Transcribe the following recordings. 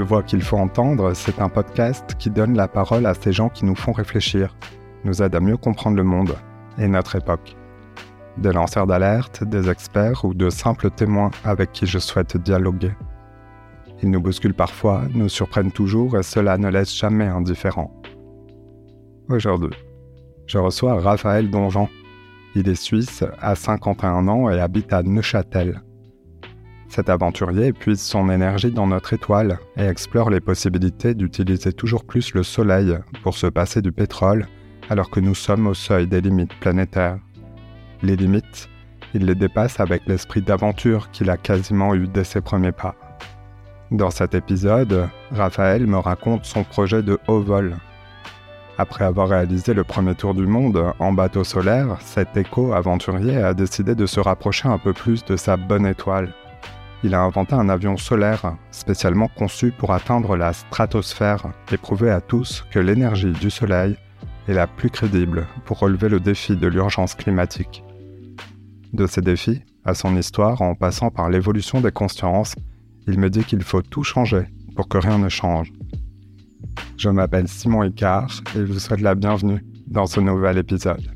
Ces voix qu'il faut entendre, c'est un podcast qui donne la parole à ces gens qui nous font réfléchir, nous aident à mieux comprendre le monde et notre époque. Des lanceurs d'alerte, des experts ou de simples témoins avec qui je souhaite dialoguer. Ils nous bousculent parfois, nous surprennent toujours et cela ne laisse jamais indifférent. Aujourd'hui, je reçois Raphaël Donjean. Il est suisse, a 51 ans et habite à Neuchâtel. Cet aventurier puise son énergie dans notre étoile et explore les possibilités d'utiliser toujours plus le Soleil pour se passer du pétrole alors que nous sommes au seuil des limites planétaires. Les limites, il les dépasse avec l'esprit d'aventure qu'il a quasiment eu dès ses premiers pas. Dans cet épisode, Raphaël me raconte son projet de haut vol. Après avoir réalisé le premier tour du monde en bateau solaire, cet éco-aventurier a décidé de se rapprocher un peu plus de sa bonne étoile il a inventé un avion solaire spécialement conçu pour atteindre la stratosphère et prouver à tous que l'énergie du Soleil est la plus crédible pour relever le défi de l'urgence climatique. De ces défis, à son histoire, en passant par l'évolution des consciences, il me dit qu'il faut tout changer pour que rien ne change. Je m'appelle Simon Icard et je vous souhaite la bienvenue dans ce nouvel épisode.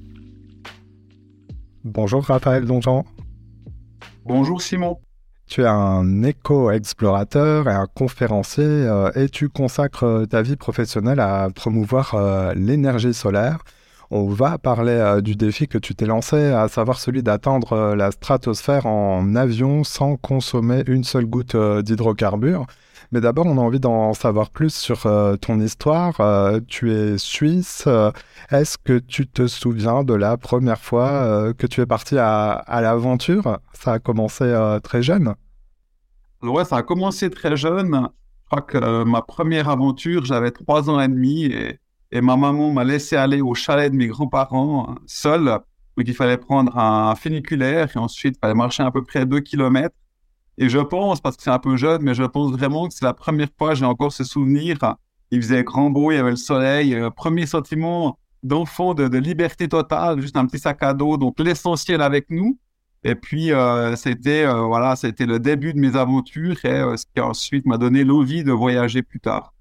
Bonjour Raphaël Donjean. Bonjour Simon. Tu es un éco-explorateur et un conférencier euh, et tu consacres euh, ta vie professionnelle à promouvoir euh, l'énergie solaire. On va parler du défi que tu t'es lancé, à savoir celui d'atteindre la stratosphère en avion sans consommer une seule goutte d'hydrocarbures. Mais d'abord, on a envie d'en savoir plus sur ton histoire. tu es suisse. Est-ce que tu te souviens de la première fois que tu es parti à, à l'aventure? Ça a commencé très jeune. Ouais, ça a commencé très jeune. Je crois que euh, ma première aventure, j'avais trois ans et demi et, ma maman m'a laissé aller au chalet de mes grands-parents euh, seul. Donc il fallait prendre un funiculaire et ensuite il fallait marcher à peu près deux kilomètres. Et je pense, parce que c'est un peu jeune, mais je pense vraiment que c'est la première fois, j'ai encore ce souvenir. Il faisait grand beau, il y avait le soleil. Euh, premier sentiment d'enfant, de, liberté totale, juste un petit sac à dos, donc l'essentiel avec nous. Et puis, euh, c'était euh, voilà, c'était le début de mes aventures et ce qui ensuite m'a donné l'envie de voyager plus tard.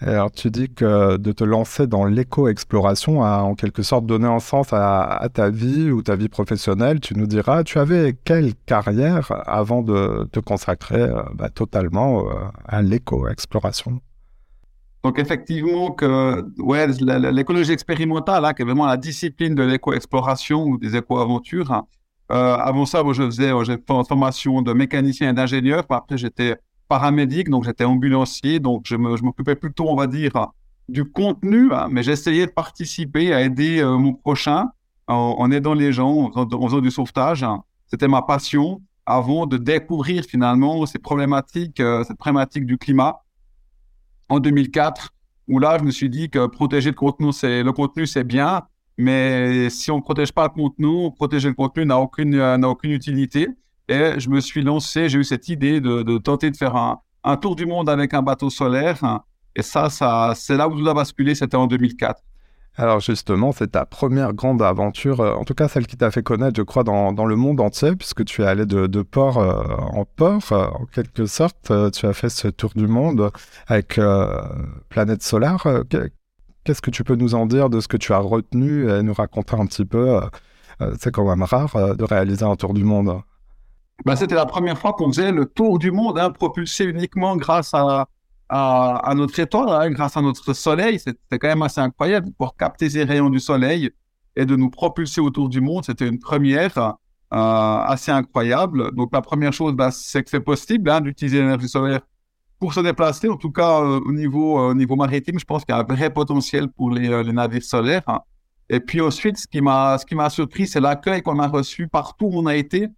Alors, tu dis que de te lancer dans l'éco-exploration a en quelque sorte donné un sens à, ta vie ou ta vie professionnelle. Tu nous diras, tu avais quelle carrière avant de te consacrer bah, totalement à l'éco-exploration? Donc effectivement que ouais, l'écologie expérimentale, hein, qui est vraiment la discipline de l'éco-exploration ou des éco-aventures, hein, euh, avant ça, moi, je faisais j'ai une formation de mécanicien et d'ingénieur. Après, j'étais paramédic, donc j'étais ambulancier. Donc, je m'occupais plutôt, on va dire, du contenu, hein, mais j'essayais de participer à aider euh, mon prochain en, aidant les gens, en, faisant du sauvetage. Hein. C'était ma passion avant de découvrir finalement ces problématiques, euh, cette problématique du climat en 2004, où là, je me suis dit que protéger le contenu, c'est le contenu, c'est bien, mais si on ne protège pas le contenu, protéger le contenu n'a aucune, euh, n'a aucune utilité. Et je me suis lancé, j'ai eu cette idée de, tenter de faire un, tour du monde avec un bateau solaire. Et ça, ça c'est là où tout a basculé, c'était en 2004. Alors justement, c'est ta première grande aventure, euh, en tout cas celle qui t'a fait connaître, je crois, dans, le monde entier, puisque tu es allé de, port euh, en port, en quelque sorte. tu as fait ce tour du monde avec Planète Solaire. Qu'est-ce que tu peux nous en dire de ce que tu as retenu et nous raconter un petit peu euh, euh, C'est quand même rare euh, de réaliser un tour du monde. Bah, C'était la première fois qu'on faisait le tour du monde, hein, propulsé uniquement grâce à, notre étoile, hein, grâce à notre soleil. C'était quand même assez incroyable pour capter ces rayons du soleil et de nous propulser autour du monde. C'était une première assez incroyable. Donc la première chose, bah, c'est que c'est possible hein, d'utiliser l'énergie solaire pour se déplacer, en tout cas euh, au niveau, euh, niveau maritime, je pense qu'il y a un vrai potentiel pour les, euh, navires solaires. Hein. Et puis ensuite, ce qui m'a, ce qui m'a surpris, c'est l'accueil qu'on a reçu partout où on a été.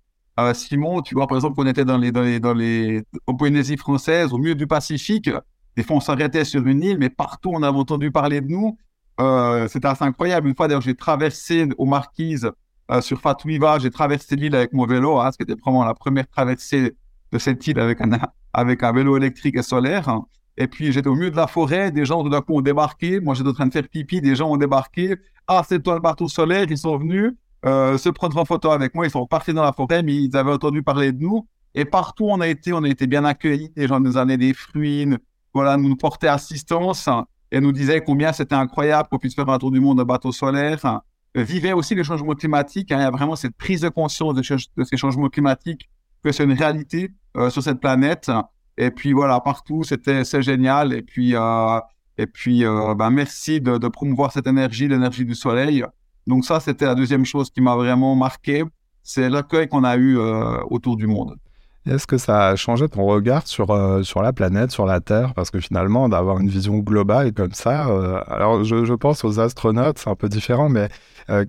Simon, tu vois, par exemple, on était dans les, dans les, dans les, en Polynésie française, au milieu du Pacifique. Des fois, on s'arrêtait sur une île, mais partout, on avait entendu parler de nous. c'était assez incroyable. Une fois, d'ailleurs, j'ai traversé aux Marquises sur Fatouiva, j'ai traversé l'île avec mon vélo, hein, ce qui était vraiment la première traversée de cette île avec un, avec un vélo électrique et solaire. Et puis j'étais au milieu de la forêt, des gens de d'un coup ont débarqué. Moi j'étais en train de faire pipi, des gens ont débarqué. Ah, c'est toi le bateau solaire, ils sont venus euh, se prendre en photo avec moi. Ils sont partis dans la forêt, mais ils avaient entendu parler de nous. Et partout où on a été, on a été bien accueillis. Les gens nous amenaient des fruits, voilà, nous portait assistance et nous disait combien c'était incroyable qu'on puisse faire un tour du monde de bateau solaire. Vivait aussi les changements climatiques. Hein. il y a vraiment cette prise de conscience de, ces changements climatiques, que c'est une réalité sur cette planète. Et puis voilà, partout, c'était c'est génial. Et puis, et puis ben, merci de, de promouvoir cette énergie, l'énergie du soleil. Donc ça, c'était la deuxième chose qui m'a vraiment marqué, c'est l'accueil qu'on a eu euh, autour du monde. Est-ce que ça a changé ton regard sur, euh, sur la planète, sur la Terre? Parce que finalement, d'avoir une vision globale comme ça, euh, alors je, pense aux astronautes, c'est un peu différent, mais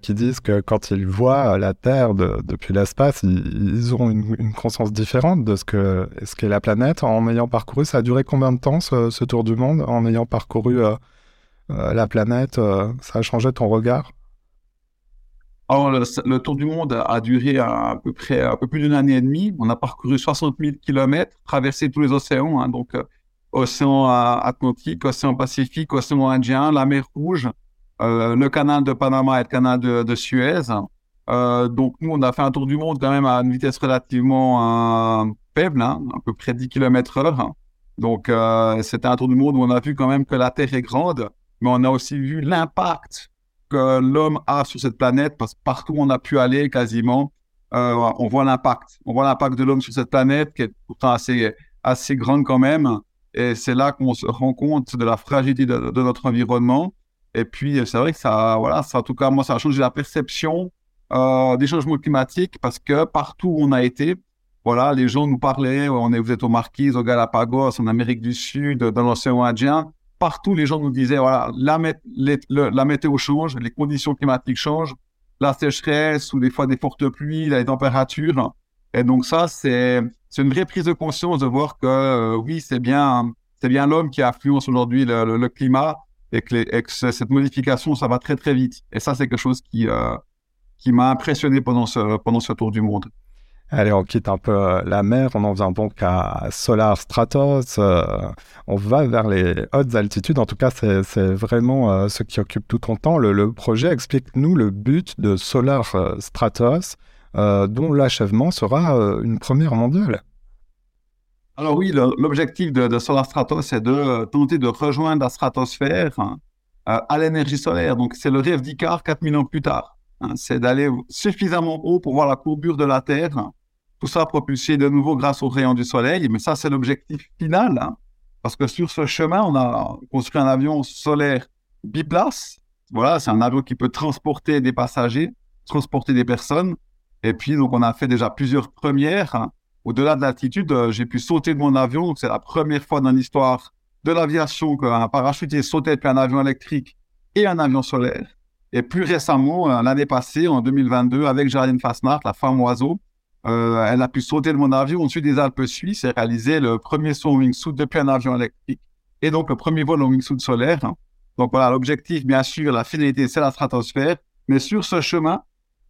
qui disent que quand ils voient la Terre depuis l'espace, ils, ont une, conscience différente de ce que ce qu'est la planète en ayant parcouru. Ça a duré combien de temps ce tour du monde? En ayant parcouru la planète Ça a changé ton regard? Alors, le, tour du monde a duré à, peu près un peu plus d'une année et demie. On a parcouru 60 000 kilomètres, traversé tous les océans, hein, donc euh, océan Atlantique, océan Pacifique, océan Indien, la mer Rouge, euh, le canal de Panama et le canal de, Suez. Euh, donc, nous, on a fait un tour du monde quand même à une vitesse relativement euh, faible, hein, à peu près 10 km heure. Donc, c'était un tour du monde où on a vu quand même que la Terre est grande, mais on a aussi vu l'impact que l'homme a sur cette planète, parce que partout où on a pu aller quasiment, euh, on voit l'impact. On voit l'impact de l'homme sur cette planète, qui est pourtant assez, assez grande quand même. Et c'est là qu'on se rend compte de la fragilité de, notre environnement. Et puis, c'est vrai que ça, voilà, ça, en tout cas, moi, ça a changé la perception euh, des changements climatiques parce que partout où on a été, voilà, les gens nous parlaient, on est, vous êtes aux Marquises, aux Galapagos, en Amérique du Sud, dans l'océan Indien partout, les gens nous disaient, voilà, la, la météo change, les conditions climatiques changent, la sécheresse ou des fois des fortes pluies, les températures. Et donc ça, c'est une vraie prise de conscience de voir que euh, oui, c'est bien bien l'homme qui influence aujourd'hui le, le, climat et que, et que, cette modification, ça va très très vite. Et ça, c'est quelque chose qui euh, qui m'a impressionné pendant ce pendant ce tour du monde. Allez, on quitte un peu euh, la mer, on en vient donc à Solar Stratos. Euh, on va vers les hautes altitudes. En tout cas, c'est vraiment euh, ce qui occupe tout ton temps. Le, projet explique-nous le but de Solar Stratos, dont l'achèvement sera une première mondiale. Alors oui, l'objectif de, Solar Stratos, c'est de tenter de rejoindre la stratosphère à l'énergie solaire. Donc c'est le rêve d'Icar 4000 ans plus tard. Hein. c'est d'aller suffisamment haut pour voir la courbure de la Terre tout ça propulsé de nouveau grâce aux rayons du soleil. Mais ça, c'est l'objectif final. Hein. parce que sur ce chemin, on a construit un avion solaire biplace. Voilà, c'est un avion qui peut transporter des passagers, transporter des personnes. Et puis, donc, on a fait déjà plusieurs premières. Hein. Au-delà de l'altitude, euh, j'ai pu sauter de mon avion. C'est la première fois dans l'histoire de l'aviation qu'un parachutier sautait depuis un avion électrique et un avion solaire. Et plus récemment, euh, l'année passée, en 2022, avec Jardine Fasnacht, la femme oiseau, euh, elle a pu sauter de mon avion au-dessus des Alpes suisses et réaliser le premier saut wingsuit depuis un avion électrique. Et donc, le premier vol en wingsuit solaire. Donc voilà, l'objectif, bien sûr, la finalité, c'est la stratosphère. Mais sur ce chemin,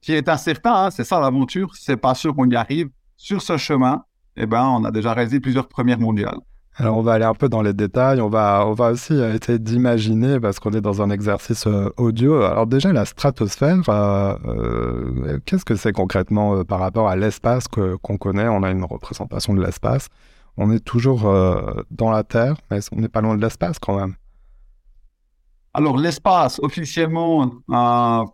qui est incertain, hein, c'est ça l'aventure, c'est pas sûr qu'on y arrive. Sur ce chemin, eh ben, on a déjà réalisé plusieurs premières mondiales. Alors on va aller un peu dans les détails, on va, on va aussi essayer d'imaginer, parce qu'on est dans un exercice euh, audio. Alors déjà la stratosphère, euh, euh, qu'est-ce que c'est concrètement par rapport à l'espace qu'on connaît? On a une représentation de l'espace. On est toujours dans la Terre, mais on n'est pas loin de l'espace quand même? Alors l'espace, officiellement,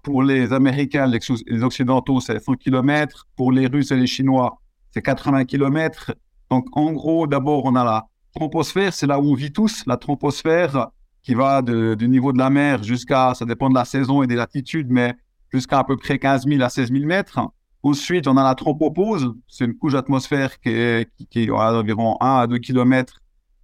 pour les Américains, les Occidentaux, c'est 100 km. Pour les Russes et les Chinois, c'est 80 km. Donc en gros, d'abord, on a la troposphère, c'est là où on vit tous. La troposphère qui va du niveau de la mer jusqu'à, ça dépend de la saison et des latitudes, mais jusqu'à à peu près 15 000 à 16 000 mètres. Ensuite, on a la tropopause, c'est une couche d'atmosphère qui est, qui, est d'environ 1 à 2 km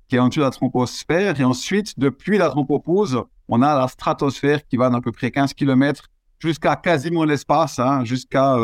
qui est en dessous de la troposphère. Et ensuite, depuis la tropopause, on a la stratosphère qui va d'à peu près 15 km jusqu'à quasiment l'espace, hein, jusqu'à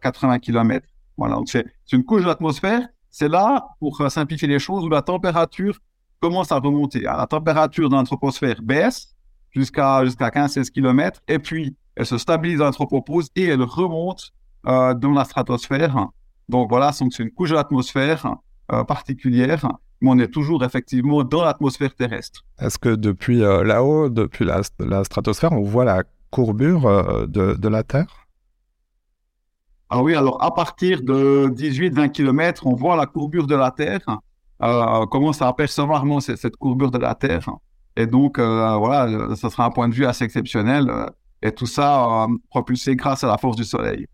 80 euh, km. Voilà, donc c'est une couche d'atmosphère c'est là, pour simplifier les choses, où la température commence à remonter. la température dans l'anthroposphère baisse jusqu'à jusqu'à 15-16 km, et puis elle se stabilise dans l'anthropopause et elle remonte euh, dans la stratosphère. Donc voilà, c'est une couche de l'atmosphère euh, particulière, mais on est toujours effectivement dans l'atmosphère terrestre. Est-ce que depuis euh, là-haut, depuis la, stratosphère, on voit la courbure de, de la Terre? Ah oui, alors à partir de 18-20 km, on voit la courbure de la Terre. euh, commence à apercevoir vraiment cette, cette, courbure de la Terre. Et donc, euh, voilà, ça sera un point de vue assez exceptionnel. Euh, et tout ça propulsé grâce à la force du Soleil.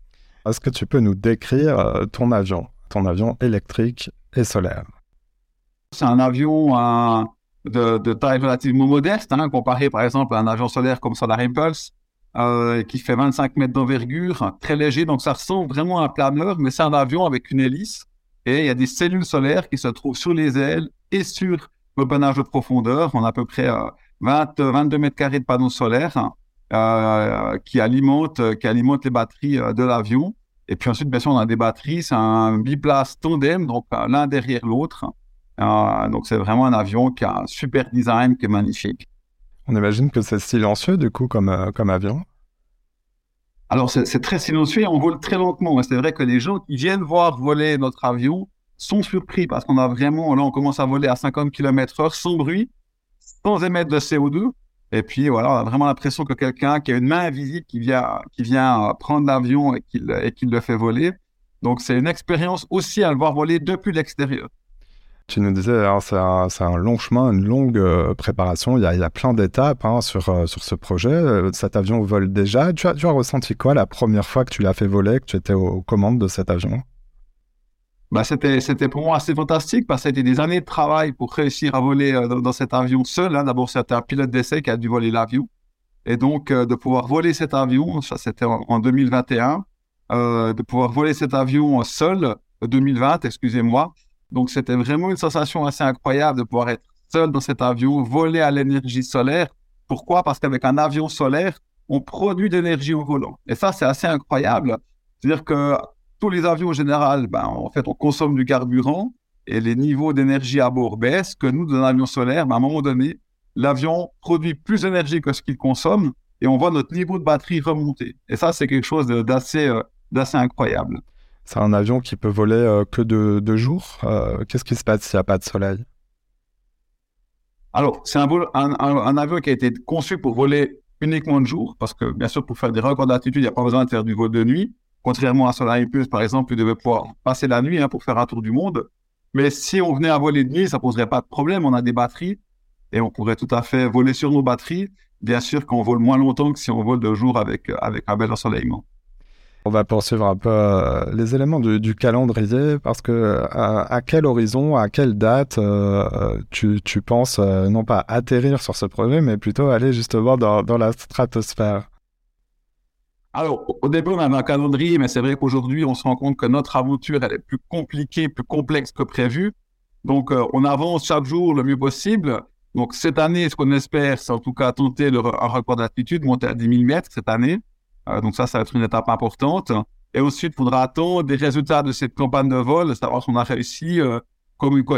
Est-ce que tu peux nous décrire ton avion, ton avion électrique et solaire? C'est un avion de, de, taille relativement modeste, hein, comparé par exemple à un avion solaire comme Solar Impulse, euh, qui fait 25 mètres d'envergure, très léger. Donc ça ressemble vraiment à un planeur, mais c'est un avion avec une hélice et il y a des cellules solaires qui se trouvent sur les ailes et sur le panache de profondeur. On a à peu près 20, euh, 22 mètres carrés de panneaux solaires euh, qui, alimentent, qui alimentent les batteries euh, de l'avion. Et puis ensuite, bien sûr, on a des batteries. C'est un biplace tandem, donc l'un derrière l'autre. donc c'est vraiment un avion qui a un super design, qui est magnifique. On imagine que c'est silencieux, du coup, comme, comme avion. Alors, c'est très silencieux et on vole très lentement. C'est vrai que les gens qui viennent voir voler notre avion sont surpris parce qu'on a vraiment, là, on commence à voler à 50 km heure sans bruit, sans émettre de CO2. Et puis, voilà, on a vraiment l'impression que quelqu'un qui a une main invisible qui vient, qui vient prendre l'avion et qui le fait voler. Donc, c'est une expérience aussi à le voir voler depuis l'extérieur. Tu nous disais, hein, c'est un, long chemin, une longue euh, préparation. Il y, a, plein d'étapes hein, sur, euh, sur ce projet. Euh, cet avion vole déjà. Tu as, ressenti quoi la première fois que tu l'as fait voler, que tu étais aux, commandes de cet avion? Bah, c'était, c'était pour moi assez fantastique parce que c'était des années de travail pour réussir à voler dans, cet avion seul. Hein. D'abord, c'était un pilote d'essai qui a dû voler l'avion. Et donc, de pouvoir voler cet avion, ça c'était en, en 2021, de pouvoir voler cet avion seul, 2020, excusez-moi, donc, c'était vraiment une sensation assez incroyable de pouvoir être seul dans cet avion, voler à l'énergie solaire. Pourquoi? Parce qu'avec un avion solaire, on produit de l'énergie au volant. Et ça, c'est assez incroyable. C'est-à-dire que tous les avions en général, ben, en fait, on consomme du carburant et les niveaux d'énergie à bord baissent. Que nous, dans un avion solaire, ben, à un moment donné, l'avion produit plus d'énergie que ce qu'il consomme et on voit notre niveau de batterie remonter. Et ça, c'est quelque chose euh, d'assez incroyable. C'est un avion qui peut voler euh, que de, de jour. Euh, qu'est-ce qui se passe s'il n'y a pas de soleil? Alors, c'est un, avion qui a été conçu pour voler uniquement de jour, parce que bien sûr, pour faire des records d'altitude, il n'y a pas besoin de faire du vol de nuit. Contrairement à Solar Impulse, par exemple, il devait pouvoir passer la nuit hein, pour faire un tour du monde. Mais si on venait à voler de nuit, ça poserait pas de problème. On a des batteries et on pourrait tout à fait voler sur nos batteries. Bien sûr qu'on vole moins longtemps que si on vole de jour avec, avec un bel ensoleillement. On va poursuivre un peu euh, les éléments du, calendrier parce que à, quel horizon, à quelle date euh, tu, penses euh, non pas atterrir sur ce projet, mais plutôt aller justement dans, la stratosphère? Alors, au début, on avait un calendrier, mais c'est vrai qu'aujourd'hui, on se rend compte que notre aventure, elle est plus compliquée, plus complexe que prévu. Donc, on avance chaque jour le mieux possible. Donc, cette année, ce qu'on espère, c'est en tout cas tenter un record d'altitude, monter à 10 000 mètres cette année. Euh, donc ça, ça va être une étape importante. Et ensuite, il faudra attendre des résultats de cette campagne de vol, savoir si on a réussi, euh,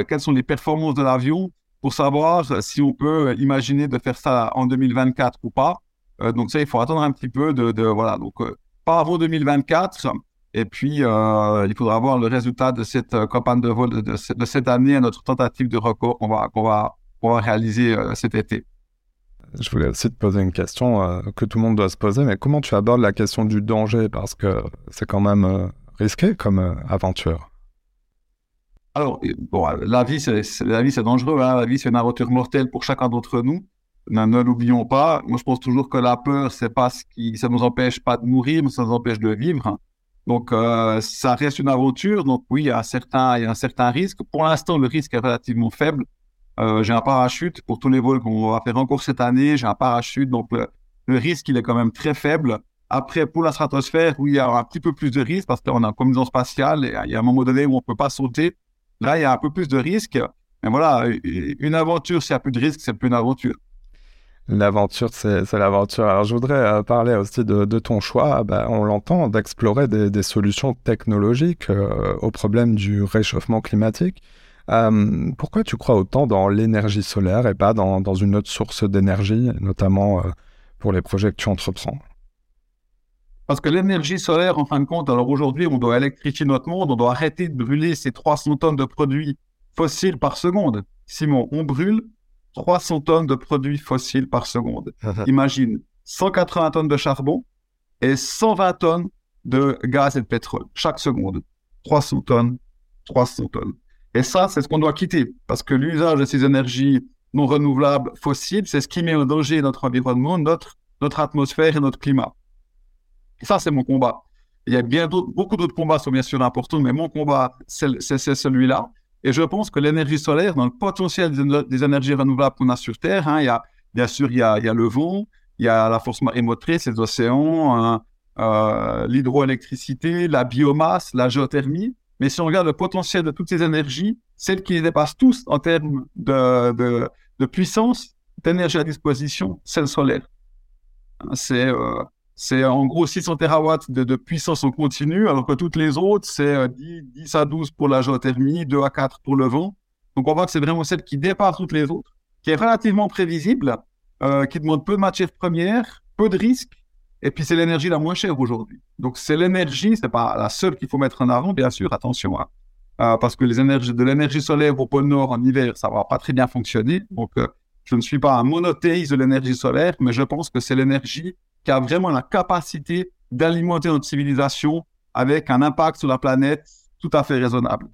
quelles sont les performances de l'avion, pour savoir si on peut imaginer de faire ça en 2024 ou pas. Euh, donc ça, il faut attendre un petit peu de, voilà. Donc pas avant 2024. Et puis, il faudra voir le résultat de cette campagne de vol de, cette année, notre tentative de record qu'on va réaliser cet été. Je voulais aussi te poser une question euh, que tout le monde doit se poser, mais comment tu abordes la question du danger? Parce que c'est quand même euh, risqué comme euh, aventure. Alors, bon, la vie, c'est, la vie, c'est dangereux. Hein. La vie, c'est une aventure mortelle pour chacun d'entre nous. Ne, l'oublions pas. Moi, je pense toujours que la peur, c'est pas ce qui, ça nous empêche pas de mourir, mais ça nous empêche de vivre. Donc, ça reste une aventure. Donc, oui, il y a un il y a un certain risque. Pour l'instant, le risque est relativement faible. Euh, j'ai un parachute pour tous les vols qu'on va faire encore cette année. J'ai un parachute, donc le, risque, il est quand même très faible. Après, pour la stratosphère, où il y a un petit peu plus de risque parce qu'on a une combinaison spatiale et il y a un moment donné où on peut pas sauter. Là, il y a un peu plus de risque. Mais voilà, une aventure, s'il n'y a plus de risque, c'est plus une aventure. L'aventure, c'est l'aventure. Alors, je voudrais euh, parler aussi de, ton choix, ben, on l'entend, d'explorer des, solutions technologiques euh, au problème du réchauffement climatique. Euh, pourquoi tu crois autant dans l'énergie solaire et pas dans, dans une autre source d'énergie, notamment euh, pour les projets que tu entreprends? Parce que l'énergie solaire, en fin de compte, alors aujourd'hui, on doit électrifier notre monde, on doit arrêter de brûler ces 300 tonnes de produits fossiles par seconde. Simon, on brûle 300 tonnes de produits fossiles par seconde. Imagine 180 tonnes de charbon et 120 tonnes de gaz et de pétrole chaque seconde. 300 tonnes, 300 tonnes. Et ça, c'est ce qu'on doit quitter, parce que l'usage de ces énergies non renouvelables fossiles, c'est ce qui met en danger notre environnement, notre, atmosphère et notre climat. Et ça, c'est mon combat. Il y a bien beaucoup d'autres combats sont bien sûr importants, mais mon combat, c'est celui-là. Et je pense que l'énergie solaire, dans le potentiel des, énergies renouvelables qu'on a sur Terre, hein, il y a, bien sûr, il y, a, le vent, il y a la force motrice, les océans, hein, euh, l'hydroélectricité, la biomasse, la géothermie. Mais si on regarde le potentiel de toutes ces énergies, celles qui les dépassent tous en termes de, de, puissance, d'énergie à disposition, c'est le solaire. C'est euh, c'est en gros 600 terawatts de, de, puissance en continu, alors que toutes les autres, c'est 10, euh, 10, à 12 pour la géothermie, 2 à 4 pour le vent. Donc on voit que c'est vraiment celle qui dépasse toutes les autres, qui est relativement prévisible, euh, qui demande peu de matières premières, peu de risques, et puis c'est l'énergie la moins chère aujourd'hui. Donc c'est l'énergie, c'est pas la seule qu'il faut mettre en avant, bien sûr, attention, hein. euh, parce que les énergies, de l'énergie solaire au pôle Nord en hiver, ça va pas très bien fonctionner. Donc euh, je ne suis pas un monothéiste de l'énergie solaire, mais je pense que c'est l'énergie qui a vraiment la capacité d'alimenter notre civilisation avec un impact sur la planète tout à fait raisonnable.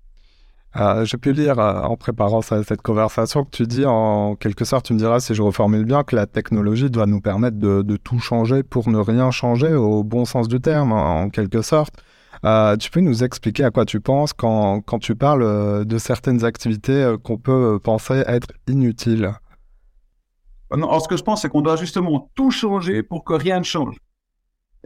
Euh, J'ai pu lire euh, en préparant cette conversation que tu dis, en quelque sorte, tu me diras si je reformule bien, que la technologie doit nous permettre de, tout changer pour ne rien changer au bon sens du terme, en, quelque sorte. Euh, tu peux nous expliquer à quoi tu penses quand, quand tu parles euh, de certaines activités qu'on peut penser être inutiles? Non, ce que je pense, c'est qu'on doit justement tout changer pour que rien ne change.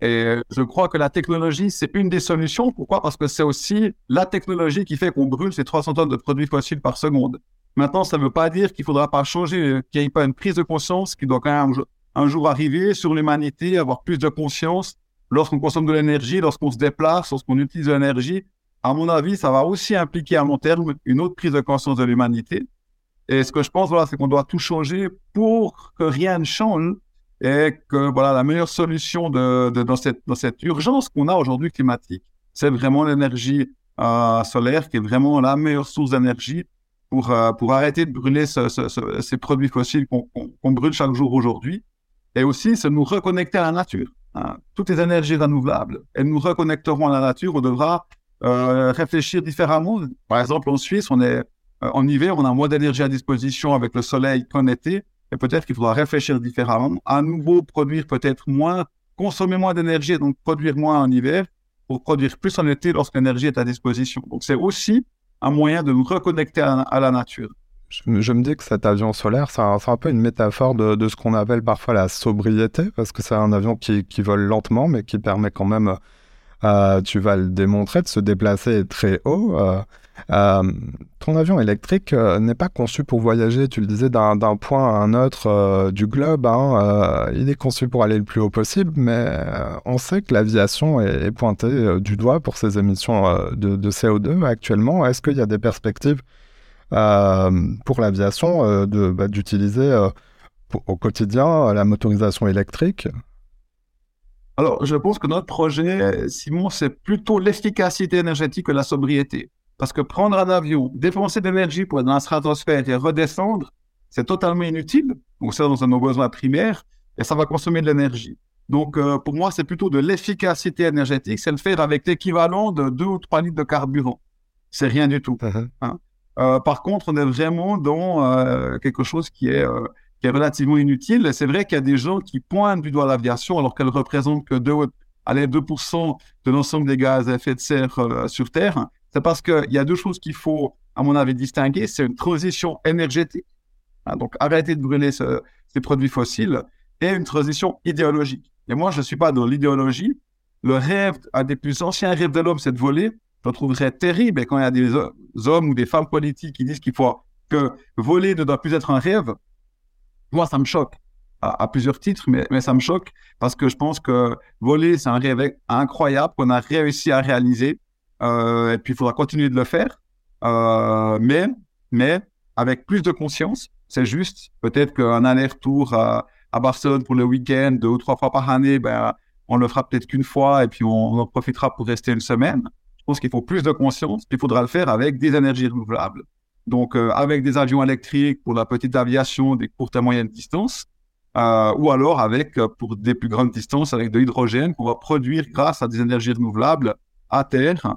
Et je crois que la technologie, c'est une des solutions. Pourquoi? Parce que c'est aussi la technologie qui fait qu'on brûle ces 300 tonnes de produits fossiles par seconde. Maintenant, ça ne veut pas dire qu'il ne faudra pas changer, qu'il n'y ait pas une prise de conscience qui doit quand même un jour arriver sur l'humanité, avoir plus de conscience lorsqu'on consomme de l'énergie, lorsqu'on se déplace, lorsqu'on utilise de l'énergie. À mon avis, ça va aussi impliquer à long terme une autre prise de conscience de l'humanité. Et ce que je pense, voilà, c'est qu'on doit tout changer pour que rien ne change et que voilà la meilleure solution de, de dans cette dans cette urgence qu'on a aujourd'hui climatique, c'est vraiment l'énergie euh, solaire qui est vraiment la meilleure source d'énergie pour euh, pour arrêter de brûler ce, ce, ces produits fossiles qu'on brûle chaque jour aujourd'hui et aussi c'est nous reconnecter à la nature. Hein. Toutes les énergies renouvelables, elles nous reconnecteront à la nature. On devra euh, réfléchir différemment. Par exemple, en Suisse, on est euh, en hiver, on a moins d'énergie à disposition avec le soleil qu'en été. Et peut-être qu'il faudra réfléchir différemment. À nouveau, produire peut-être moins, consommer moins d'énergie donc produire moins en hiver pour produire plus en été lorsque l'énergie est à disposition. Donc, c'est aussi un moyen de nous reconnecter à, la nature. Je, me dis que cet avion solaire, c'est un, peu une métaphore de, ce qu'on appelle parfois la sobriété, parce que c'est un avion qui, vole lentement, mais qui permet quand même, euh, tu vas le démontrer, de se déplacer très haut. Euh, euh, ton avion électrique euh, n'est pas conçu pour voyager, tu le disais, d'un point à un autre euh, du globe. Hein, il est conçu pour aller le plus haut possible, mais on sait que l'aviation est, pointée du doigt pour ses émissions de, CO2 actuellement. Est-ce qu'il y a des perspectives pour l'aviation bah, d'utiliser au quotidien la motorisation électrique? Alors, je pense que notre projet, Simon, c'est plutôt l'efficacité énergétique que la sobriété. Parce que prendre un avion, dépenser de l'énergie pour être dans la stratosphère et redescendre, c'est totalement inutile. Donc ça, dans nos besoins primaires, et ça va consommer de l'énergie. Donc euh, pour moi, c'est plutôt de l'efficacité énergétique, c'est le faire avec l'équivalent de 2 ou 3 litres de carburant. C'est rien du tout. Uh-huh. Hein. Euh, par contre, on est vraiment dans euh, quelque chose qui est, qui est relativement inutile. C'est vrai qu'il y a des gens qui pointent du doigt l'aviation alors qu'elle représente que 2, allez, 2% de l'ensemble des gaz à effet de serre sur Terre c'est parce qu'il y a deux choses qu'il faut, à mon avis, distinguer. C'est une transition énergétique, hein, donc arrêter de brûler ces produits fossiles, et une transition idéologique. Et moi, je ne suis pas dans l'idéologie. Le rêve, un des plus anciens rêves de l'homme, c'est de voler. Je trouverais terrible. Et quand il y a des hommes ou des femmes politiques qui disent qu'il faut que voler ne doit plus être un rêve, moi, ça me choque à, plusieurs titres, mais, ça me choque parce que je pense que voler, c'est un rêve incroyable qu'on a réussi à réaliser. Euh, et puis, il faudra continuer de le faire. Euh, mais, mais avec plus de conscience, c'est juste peut-être qu'un aller-retour à, à, Barcelone pour le week-end, deux ou trois fois par année, ben, on le fera peut-être qu'une fois et puis on, en profitera pour rester une semaine. Je pense qu'il faut plus de conscience, il faudra le faire avec des énergies renouvelables. Donc, euh, avec des avions électriques pour la petite aviation, des courtes et moyennes distances, euh, ou alors avec, euh, pour des plus grandes distances, avec de l'hydrogène qu'on va produire grâce à des énergies renouvelables à terre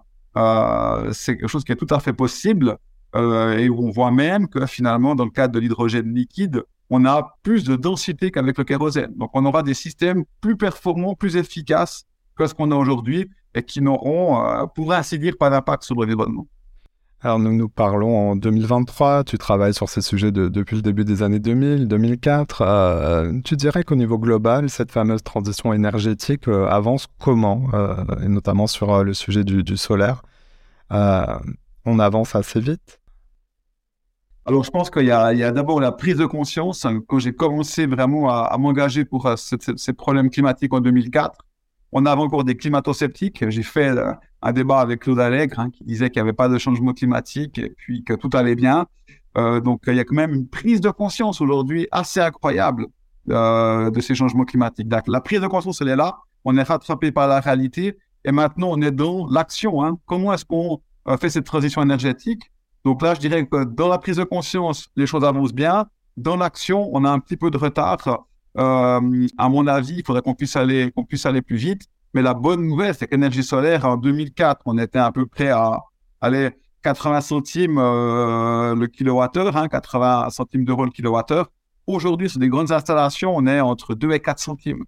c'est quelque chose qui est tout à fait possible. euh, et on voit même que finalement, dans le cadre de l'hydrogène liquide, on a plus de densité qu'avec le kérosène. Donc, on aura des systèmes plus performants, plus efficaces que ce qu'on a aujourd'hui et qui n'auront, euh, pour ainsi dire, pas d'impact sur l'environnement. Alors nous nous parlons en 2023, tu travailles sur ces sujets depuis le début des années 2000, 2004. Euh, tu dirais qu'au niveau global, cette fameuse transition énergétique euh, avance comment, euh, et notamment sur le sujet du, solaire On avance assez vite? Alors, je pense qu'il y a, d'abord la prise de conscience. Quand j'ai commencé vraiment à, m'engager pour ces problèmes climatiques en 2004, on avait encore des climato-sceptiques. J'ai fait euh, un débat avec Claude Allègre hein, qui disait qu'il n'y avait pas de changement climatique et puis que tout allait bien. Euh, donc il y a quand même une prise de conscience aujourd'hui assez incroyable euh, de ces changements climatiques. la prise de conscience, elle est là. On est rattrapé par la réalité et maintenant on est dans l'action. Hein. Comment est-ce qu'on fait cette transition énergétique? Donc là, je dirais que dans la prise de conscience, les choses avancent bien. Dans l'action, on a un petit peu de retard. Euh, à mon avis, il faudrait qu'on puisse aller, qu'on puisse aller plus vite. Mais la bonne nouvelle, c'est qu'énergie solaire, en 2004, on était à peu près à aller 80 centimes euh, le kilowattheure, hein, 80 centimes d'euros le kilowattheure. Aujourd'hui, sur des grandes installations, on est entre 2 et 4 centimes.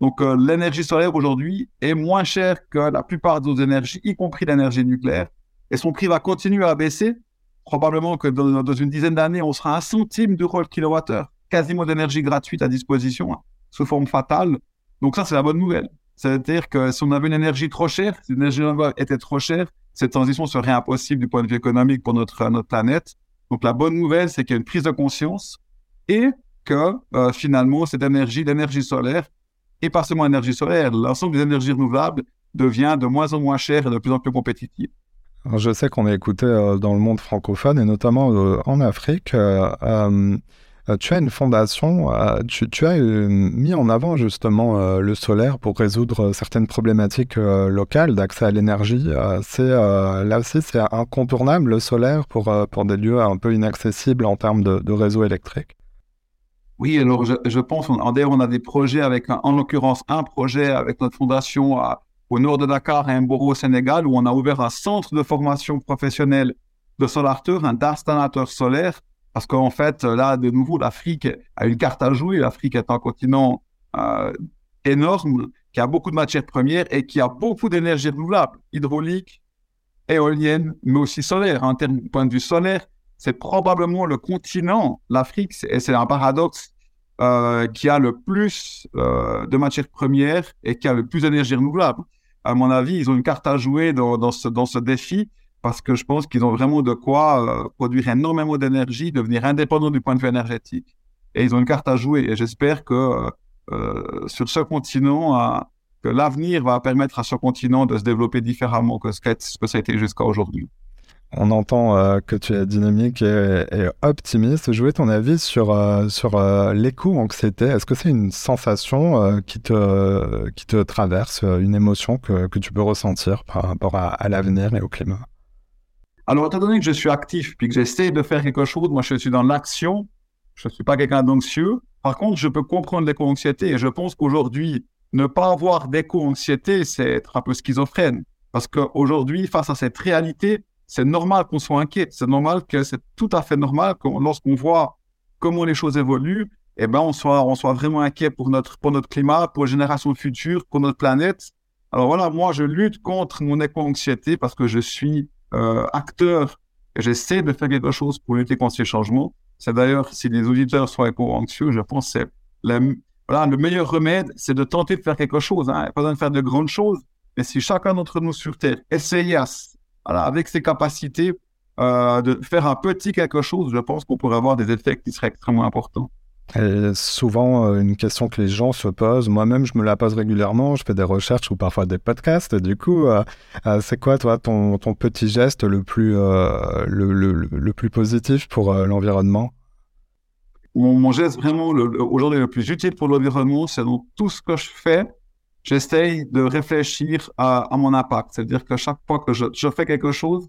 Donc, euh, l'énergie solaire aujourd'hui est moins chère que la plupart d'autres énergies, y compris l'énergie nucléaire. Et son prix va continuer à baisser. Probablement que dans, dans une dizaine d'années, on sera à un centime d'euros le kilowattheure quasiment d'énergie gratuite à disposition, hein, sous forme fatale. Donc ça, c'est la bonne nouvelle. C'est-à-dire que si on avait une énergie trop chère, si l'énergie était trop chère, cette transition serait impossible du point de vue économique pour notre, notre planète. Donc la bonne nouvelle, c'est qu'il y a une prise de conscience et que euh, finalement, cette énergie, l'énergie solaire, et pas seulement l'énergie solaire, l'ensemble des énergies renouvelables devient de moins en moins cher et de plus en plus compétitive. je sais qu'on est écouté euh, dans le monde francophone et notamment euh, en Afrique. Euh, tu as une fondation, euh, tu, as euh, mis en avant justement le solaire pour résoudre certaines problématiques locales d'accès à l'énergie. là aussi c'est incontournable le solaire pour, des lieux un peu inaccessibles en termes de, réseau électrique. Oui, alors je, pense, en d'ailleurs on a des projets avec, en l'occurrence un projet avec notre fondation au nord de Dakar un bureau au Sénégal où on a ouvert un centre de formation professionnelle de solarteurs, un d'installateur solaire parce qu'en fait, là, de nouveau, l'Afrique a une carte à jouer. L'Afrique est un continent euh, énorme, qui a beaucoup de matières premières et qui a beaucoup d'énergie renouvelable, hydraulique, éolienne, mais aussi solaire. En termes de point de vue solaire, c'est probablement le continent, l'Afrique, et c'est un paradoxe, euh, qui a le plus euh, de matières premières et qui a le plus d'énergie renouvelable. À mon avis, ils ont une carte à jouer dans, ce, dans ce défi parce que je pense qu'ils ont vraiment de quoi euh, produire énormément d'énergie, devenir indépendants du point de vue énergétique. Et ils ont une carte à jouer. Et j'espère que euh, euh sur ce continent, que l'avenir va permettre à ce continent de se développer différemment que ce, que ça a été jusqu'à aujourd'hui. On entend euh, que tu es dynamique et, optimiste. Je voulais ton avis sur, sur l'éco-anxiété. Est-ce que c'est une sensation qui, te, qui te traverse, une émotion que, que tu peux ressentir par rapport à l'avenir et au climat? Alors, étant donné que je suis actif puis que j'essaie de faire quelque chose, moi, je suis dans l'action. Je ne suis pas quelqu'un d'anxieux. Par contre, je peux comprendre l'éco-anxiété et je pense qu'aujourd'hui, ne pas avoir d'éco-anxiété, c'est être un peu schizophrène. Parce qu'aujourd'hui, face à cette réalité, c'est normal qu'on soit inquiet. C'est normal que c'est tout à fait normal que lorsqu'on voit comment les choses évoluent, eh ben, on soit, on soit vraiment inquiet pour notre, pour notre climat, pour les générations futures, pour notre planète. Alors voilà, moi, je lutte contre mon éco-anxiété parce que je suis euh, acteur j'essaie de faire quelque chose pour lutter contre ces changements. C'est d'ailleurs, si les auditeurs sont éco-anxieux, je pense que voilà, le meilleur remède, c'est de tenter de faire quelque chose. Hein. Pas besoin de faire de grandes choses, mais si chacun d'entre nous sur Terre essayait, voilà, avec ses capacités, euh, de faire un petit quelque chose, je pense qu'on pourrait avoir des effets qui seraient extrêmement importants. Et souvent, euh, une question que les gens se posent, moi-même, je me la pose régulièrement, je fais des recherches ou parfois des podcasts. Du coup, euh, euh, c'est quoi, toi, ton, petit geste le plus, le, plus positif pour l'environnement? Mon, geste vraiment aujourd'hui le plus utile pour l'environnement, c'est dans tout ce que je fais, j'essaye de réfléchir à, à mon impact. C'est-à-dire que chaque fois que je, je fais quelque chose,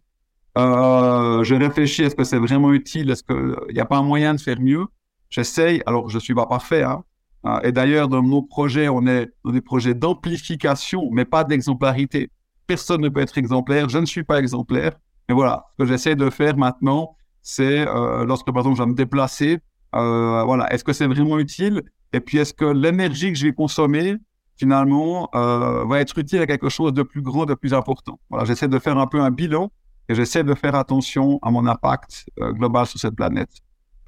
je réfléchis est-ce que c'est vraiment utile, est-ce qu'il n'y a pas un moyen de faire mieux? J'essaye, alors je suis pas parfait, hein, hein, et d'ailleurs, dans nos projets, on est dans des projets d'amplification, mais pas d'exemplarité. Personne ne peut être exemplaire. Je ne suis pas exemplaire, Mais voilà, ce que j'essaie de faire maintenant, c'est euh, lorsque par exemple je vais me déplacer, euh, voilà, est-ce que c'est vraiment utile? Et puis est-ce que l'énergie que je vais consommer finalement euh, va être utile à quelque chose de plus grand, de plus important? Voilà, j'essaie de faire un peu un bilan et j'essaie de faire attention à mon impact euh, global sur cette planète.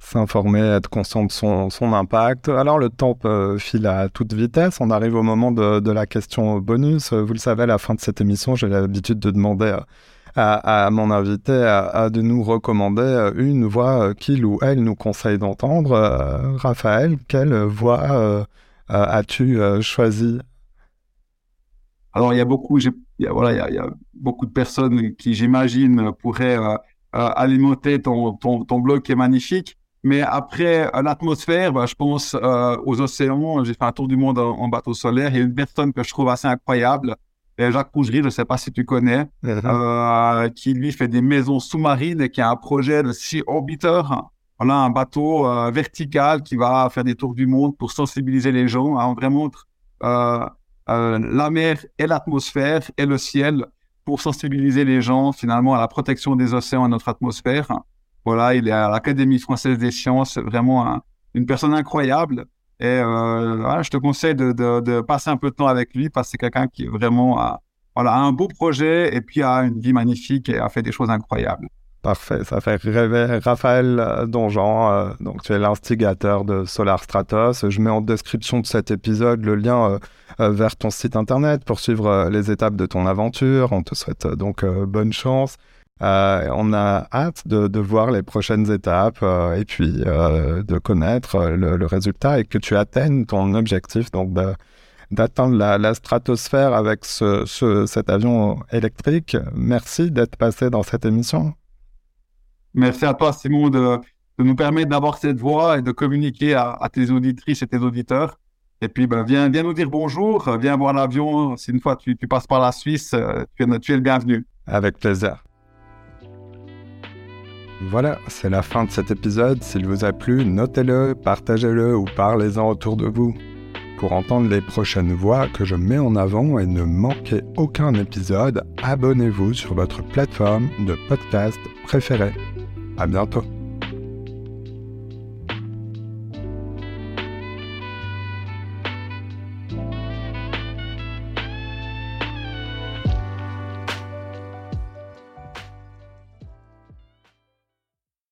S'informer, être conscient de son, son, impact. Alors le temps file à toute vitesse. On arrive au moment de, la question bonus. Vous le savez, à la fin de cette émission, j'ai l'habitude de demander à, mon invité à, de nous recommander euh, une voix euh, qu'il ou elle nous conseille d'entendre. Euh, Raphaël, quelle voix as-tu choisi? Alors, il y a beaucoup, il voilà, il y a, beaucoup de personnes qui, j'imagine, pourraient alimenter ton, ton, ton, blog qui est magnifique. Mais après l'atmosphère, bah, je pense aux océans. J'ai fait un tour du monde en, en, bateau solaire. Il y a une personne que je trouve assez incroyable, Jacques Cougerie, je ne sais pas si tu connais, uh-huh. euh, qui lui fait des maisons sous-marines et qui a un projet de Sea Orbiter. Voilà, un bateau euh, vertical qui va faire des tours du monde pour sensibiliser les gens. Hein, on vraiment euh, euh, la mer et l'atmosphère et le ciel pour sensibiliser les gens finalement à la protection des océans et notre atmosphère. Voilà, il est à l'Académie française des sciences, vraiment une personne incroyable. Et euh, je te conseille de, passer un peu de temps avec lui parce que c'est quelqu'un qui vraiment a, voilà, un beau projet et puis a une vie magnifique et a fait des choses incroyables. Parfait, ça fait rêver. Raphaël euh, Donjean, euh, donc tu es l'instigateur de Solar Stratos. Je mets en description de cet épisode le lien vers ton site internet pour suivre les étapes de ton aventure. On te souhaite donc bonne chance. Euh, on a hâte de, voir les prochaines étapes euh, et puis euh, de connaître le, résultat et que tu atteignes ton objectif donc d'atteindre la, stratosphère avec cet avion électrique. Merci d'être passé dans cette émission. Merci à toi Simon de, nous permettre d'avoir cette voix et de communiquer à, tes auditrices et tes auditeurs. Et puis, ben, viens, viens nous dire bonjour, viens voir l'avion. Si une fois tu, passes par la Suisse, tu tu es le bienvenu. Avec plaisir. Voilà, c'est la fin de cet épisode. S'il vous a plu, notez-le, partagez-le ou parlez-en autour de vous. Pour entendre les prochaines voix que je mets en avant et ne manquer aucun épisode, abonnez-vous sur votre plateforme de podcast préférée. À bientôt.